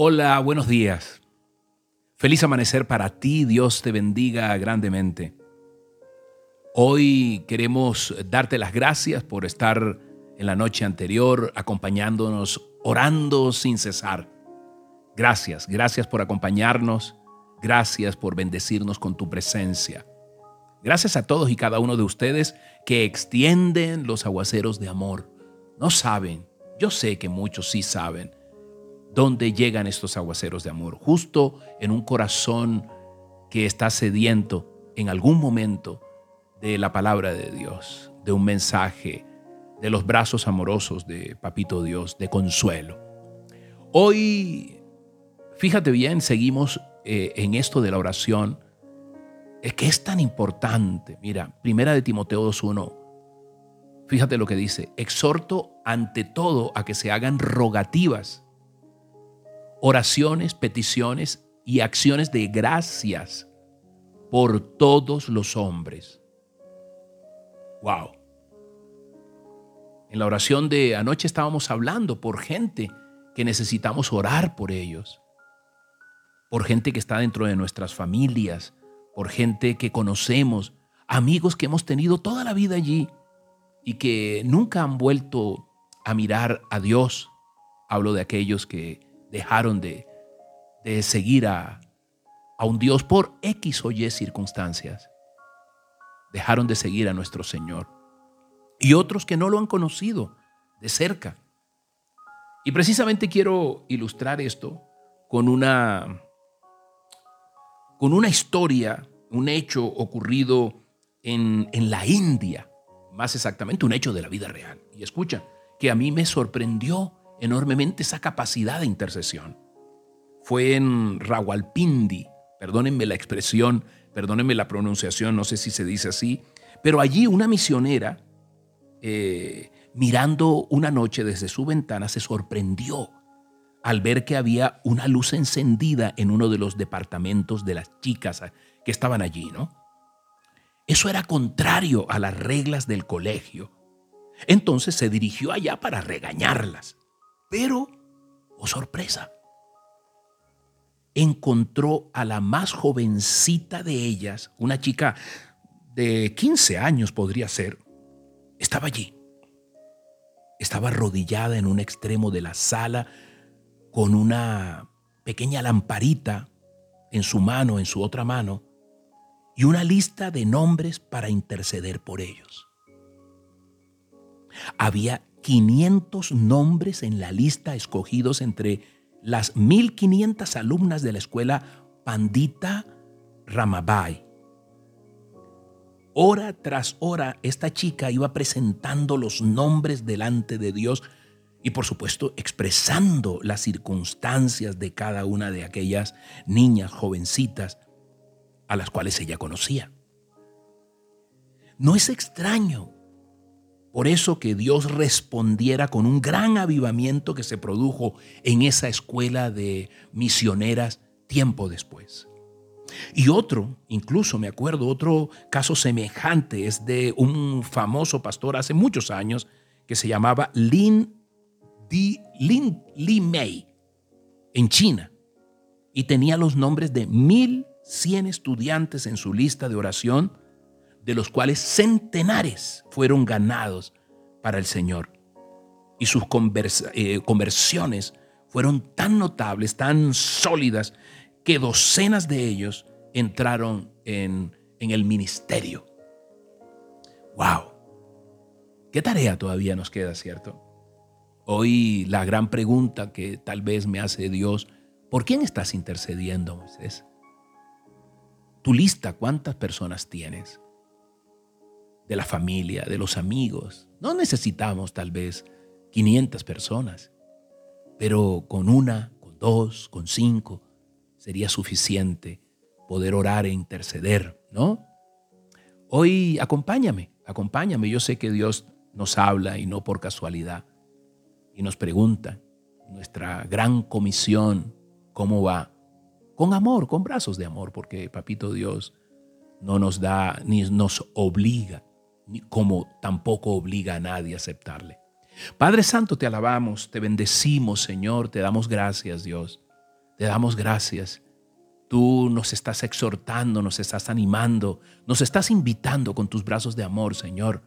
Hola, buenos días. Feliz amanecer para ti, Dios te bendiga grandemente. Hoy queremos darte las gracias por estar en la noche anterior acompañándonos, orando sin cesar. Gracias, gracias por acompañarnos, gracias por bendecirnos con tu presencia. Gracias a todos y cada uno de ustedes que extienden los aguaceros de amor. No saben, yo sé que muchos sí saben, dónde llegan estos aguaceros de amor. Justo en un corazón que está sediento en algún momento de la palabra de Dios, de un mensaje, de los brazos amorosos de Papito Dios, de consuelo. Hoy, fíjate bien, seguimos eh, en esto de la oración es que es tan importante. Mira, primera de Timoteo 2.1, fíjate lo que dice, exhorto ante todo a que se hagan rogativas, oraciones, peticiones y acciones de gracias por todos los hombres. Wow. En la oración de anoche estábamos hablando por gente que necesitamos orar por ellos, por gente que está dentro de nuestras familias, por gente que conocemos, amigos que hemos tenido toda la vida allí y que nunca han vuelto a mirar a Dios. Hablo de aquellos que dejaron de, de seguir a, a un Dios por X o Y circunstancias. Dejaron de seguir a nuestro Señor. Y otros que no lo han conocido de cerca. Y precisamente quiero ilustrar esto con una con una historia, un hecho ocurrido en, en la India, más exactamente un hecho de la vida real. Y escucha, que a mí me sorprendió enormemente esa capacidad de intercesión. Fue en Rawalpindi, perdónenme la expresión, perdónenme la pronunciación, no sé si se dice así, pero allí una misionera, eh, mirando una noche desde su ventana, se sorprendió al ver que había una luz encendida en uno de los departamentos de las chicas que estaban allí, ¿no? Eso era contrario a las reglas del colegio. Entonces se dirigió allá para regañarlas. Pero, oh sorpresa, encontró a la más jovencita de ellas, una chica de 15 años podría ser, estaba allí. Estaba arrodillada en un extremo de la sala con una pequeña lamparita en su mano, en su otra mano, y una lista de nombres para interceder por ellos. Había 500 nombres en la lista escogidos entre las 1500 alumnas de la escuela Pandita Ramabai. Hora tras hora, esta chica iba presentando los nombres delante de Dios y por supuesto expresando las circunstancias de cada una de aquellas niñas jovencitas a las cuales ella conocía. No es extraño por eso que Dios respondiera con un gran avivamiento que se produjo en esa escuela de misioneras tiempo después. Y otro, incluso me acuerdo, otro caso semejante es de un famoso pastor hace muchos años que se llamaba Lin Di Lin Li Mei en China y tenía los nombres de 1100 estudiantes en su lista de oración, de los cuales centenares fueron ganados para el Señor. Y sus eh, conversiones fueron tan notables, tan sólidas, que docenas de ellos entraron en, en el ministerio. ¡Wow! ¿Qué tarea todavía nos queda, cierto? Hoy la gran pregunta que tal vez me hace Dios, ¿por quién estás intercediendo, Moisés? Tu lista, ¿cuántas personas tienes? De la familia, de los amigos. No necesitamos tal vez 500 personas, pero con una, con dos, con cinco, sería suficiente poder orar e interceder, ¿no? Hoy acompáñame, acompáñame. Yo sé que Dios nos habla y no por casualidad y nos pregunta nuestra gran comisión, ¿cómo va? Con amor, con brazos de amor, porque Papito Dios no nos da ni nos obliga, como tampoco obliga a nadie a aceptarle. Padre Santo, te alabamos, te bendecimos, Señor, te damos gracias, Dios. Te damos gracias. Tú nos estás exhortando, nos estás animando, nos estás invitando con tus brazos de amor, Señor,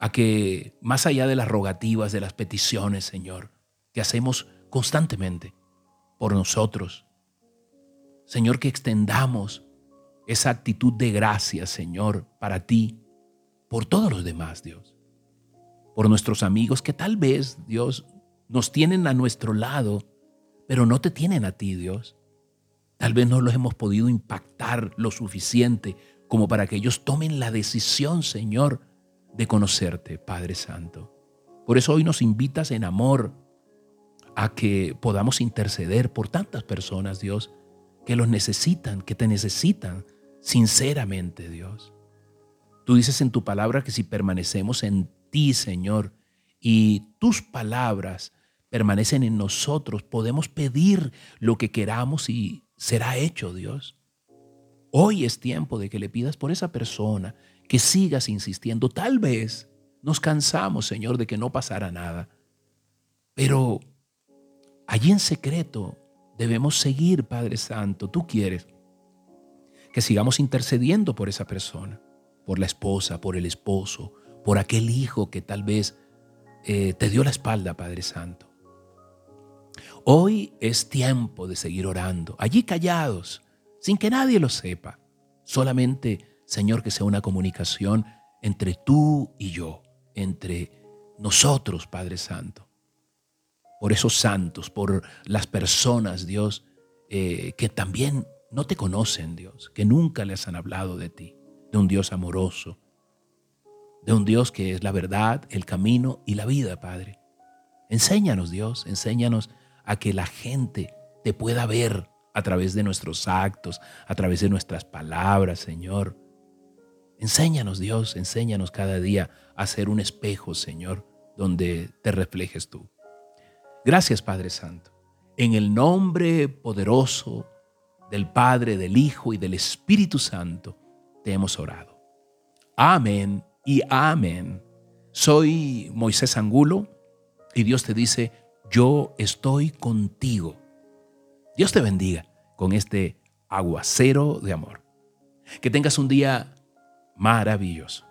a que más allá de las rogativas, de las peticiones, Señor, que hacemos constantemente por nosotros, Señor, que extendamos esa actitud de gracia, Señor, para ti, por todos los demás, Dios. Por nuestros amigos que tal vez, Dios, nos tienen a nuestro lado, pero no te tienen a ti, Dios. Tal vez no los hemos podido impactar lo suficiente como para que ellos tomen la decisión, Señor, de conocerte, Padre Santo. Por eso hoy nos invitas en amor a que podamos interceder por tantas personas, Dios, que los necesitan, que te necesitan sinceramente, Dios. Tú dices en tu palabra que si permanecemos en ti, Señor, y tus palabras permanecen en nosotros, podemos pedir lo que queramos y será hecho, Dios. Hoy es tiempo de que le pidas por esa persona, que sigas insistiendo. Tal vez nos cansamos, Señor, de que no pasara nada, pero allí en secreto debemos seguir, Padre Santo. Tú quieres que sigamos intercediendo por esa persona, por la esposa, por el esposo, por aquel hijo que tal vez eh, te dio la espalda, Padre Santo. Hoy es tiempo de seguir orando, allí callados, sin que nadie lo sepa. Solamente, Señor, que sea una comunicación entre tú y yo, entre nosotros, Padre Santo. Por esos santos, por las personas, Dios, eh, que también no te conocen, Dios, que nunca les han hablado de ti, de un Dios amoroso, de un Dios que es la verdad, el camino y la vida, Padre. Enséñanos, Dios, enséñanos a que la gente te pueda ver a través de nuestros actos, a través de nuestras palabras, Señor. Enséñanos, Dios, enséñanos cada día a ser un espejo, Señor, donde te reflejes tú. Gracias, Padre Santo. En el nombre poderoso del Padre, del Hijo y del Espíritu Santo, te hemos orado. Amén y amén. Soy Moisés Angulo y Dios te dice, yo estoy contigo. Dios te bendiga con este aguacero de amor. Que tengas un día maravilloso.